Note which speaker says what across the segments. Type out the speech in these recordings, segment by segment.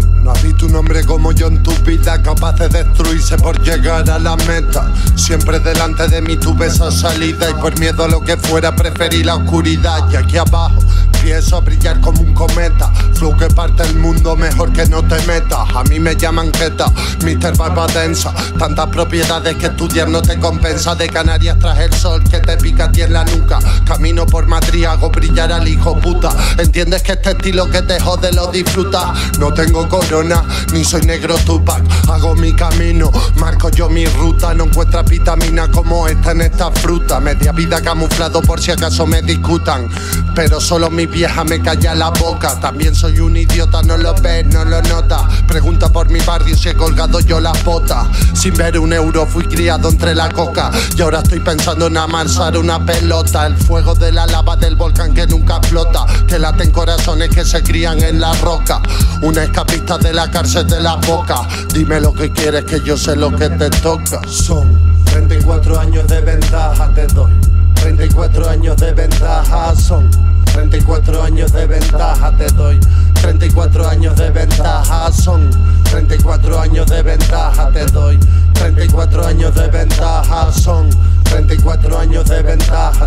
Speaker 1: cambio en tu vida capaz de destruirse por llegar a la meta. Siempre delante de mí tuve esa salida y por miedo a lo que fuera preferí la oscuridad. Y aquí abajo empiezo a brillar como un cometa. Flow que parte el mundo mejor que no te metas. A mí me llaman Jeta, Mr. Barba Densa. Tantas propiedades que estudiar no te compensa. De Canarias tras el sol que te Madrid, hago brillar al hijo puta. Entiendes que este estilo que te jode lo disfruta. No tengo corona, ni soy negro Tupac. Hago mi camino, marco yo mi ruta. No encuentras vitamina como esta en esta fruta. Media vida camuflado por si acaso me discutan. Pero solo mi vieja me calla la boca. También soy un idiota, no lo ves, no lo nota. Mi barrio si he colgado yo las botas. Sin ver un euro fui criado entre la coca. Y ahora estoy pensando en amansar una pelota. El fuego de la lava del volcán que nunca flota. Que laten corazones que se crían en la roca. Una escapista de la cárcel de la boca. Dime lo que quieres que yo sé lo que te toca. Son 34 años de ventaja te doy.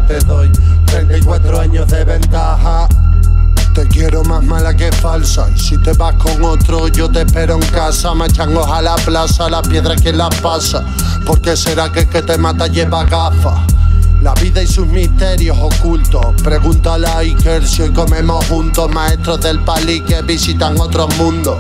Speaker 1: Te doy 34 años de ventaja te quiero más mala que falsa. Y si te vas con otro, yo te espero en casa. Machangos a la plaza, la piedra que la pasa. Porque será que el que te mata lleva gafas? La vida y sus misterios ocultos. Pregúntale a Iker si hoy comemos juntos. Maestros del pali que visitan otros mundos.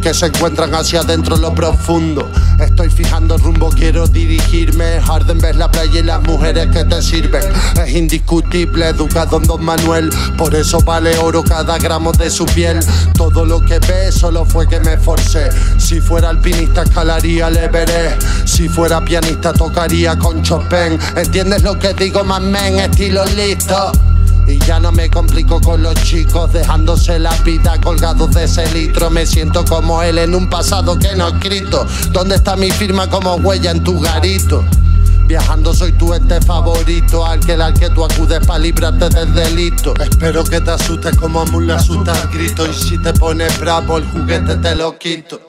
Speaker 1: Que se encuentran hacia adentro en lo profundo. Estoy fijando el rumbo, quiero dirigirme. Harden ves la playa y las mujeres que te sirven. Es indiscutible, educado en Don Manuel. Por eso vale oro cada gramo de su piel. Todo lo que ves solo fue que me forcé. Si fuera alpinista, escalaría le veré. Si fuera pianista, tocaría con Chopin. ¿Entiendes lo que digo, más men? Estilo listo. Y ya no me complico con los chicos, dejándose la vida colgados de ese litro. Me siento como él en un pasado que no he escrito. ¿Dónde está mi firma como huella en tu garito? Viajando soy tu ente favorito, aquel al que tú acudes para librarte del delito. Espero que te asustes como a Moon le asusta el grito. Y si te pones bravo, el juguete te lo quito.